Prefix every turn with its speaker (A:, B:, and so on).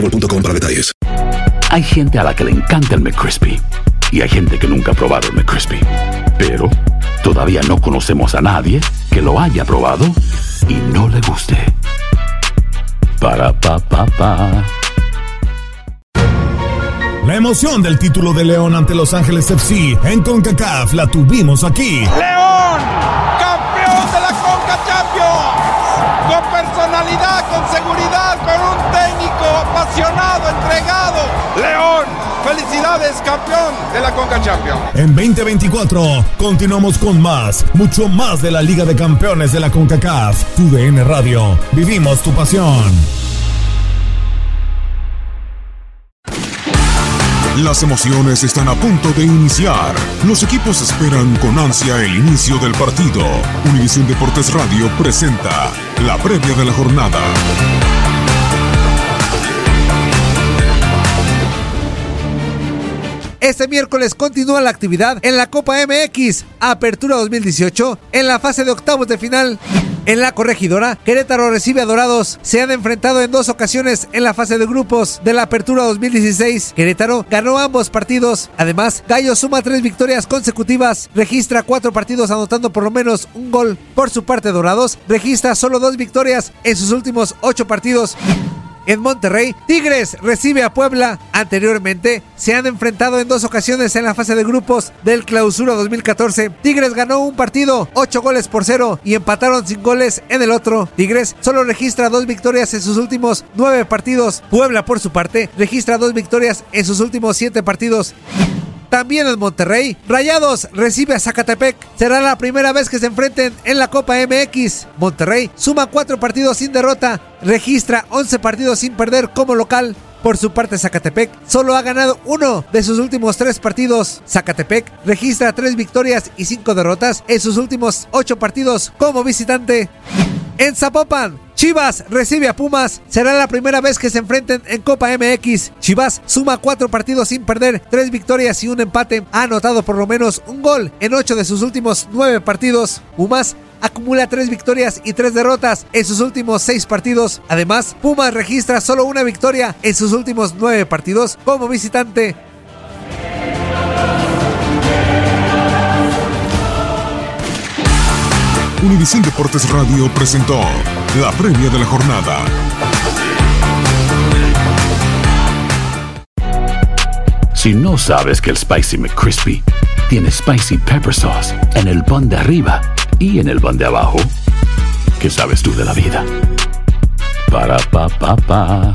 A: boostmobile.com para detalles.
B: Hay gente a la que le encanta el McCrispy y hay gente que nunca ha probado el McCrispy. Pero todavía no conocemos a nadie que lo haya probado y no le guste. Para pa pa pa.
C: La emoción del título de León ante Los Ángeles FC en CONCACAF la tuvimos aquí.
D: León, campeón de la Conca felicidades, campeón de la Conca Champions.
C: En 2024 continuamos con más, mucho más de la Liga de Campeones de la CONCACAF. Tu DN Radio. Vivimos tu pasión.
E: Las emociones están a punto de iniciar. Los equipos esperan con ansia el inicio del partido. Univisión Deportes Radio presenta la previa de la jornada.
F: Este miércoles continúa la actividad en la Copa MX, Apertura 2018, en la fase de octavos de final. En la corregidora, Querétaro recibe a Dorados. Se han enfrentado en dos ocasiones en la fase de grupos de la Apertura 2016. Querétaro ganó ambos partidos. Además, Gallo suma tres victorias consecutivas. Registra cuatro partidos anotando por lo menos un gol. Por su parte, Dorados registra solo dos victorias en sus últimos ocho partidos. En Monterrey, Tigres recibe a Puebla. Anteriormente, se han enfrentado en dos ocasiones en la fase de grupos del Clausura 2014. Tigres ganó un partido, 8 goles por cero, y empataron sin goles en el otro. Tigres solo registra dos victorias en sus últimos nueve partidos. Puebla, por su parte, registra dos victorias en sus últimos siete partidos. También en Monterrey, Rayados recibe a Zacatepec. Será la primera vez que se enfrenten en la Copa MX. Monterrey suma cuatro partidos sin derrota, registra 11 partidos sin perder como local. Por su parte, Zacatepec solo ha ganado uno de sus últimos tres partidos. Zacatepec registra tres victorias y cinco derrotas en sus últimos ocho partidos como visitante. En Zapopan, Chivas recibe a Pumas. Será la primera vez que se enfrenten en Copa MX. Chivas suma cuatro partidos sin perder, tres victorias y un empate. Ha anotado por lo menos un gol en ocho de sus últimos nueve partidos. Pumas acumula tres victorias y tres derrotas en sus últimos seis partidos. Además, Pumas registra solo una victoria en sus últimos nueve partidos como visitante.
E: Univisión Deportes Radio presentó la previa de la jornada.
B: Si no sabes que el Spicy McCrispy tiene Spicy Pepper Sauce en el pan de arriba y en el pan de abajo, ¿qué sabes tú de la vida? Para pa pa pa.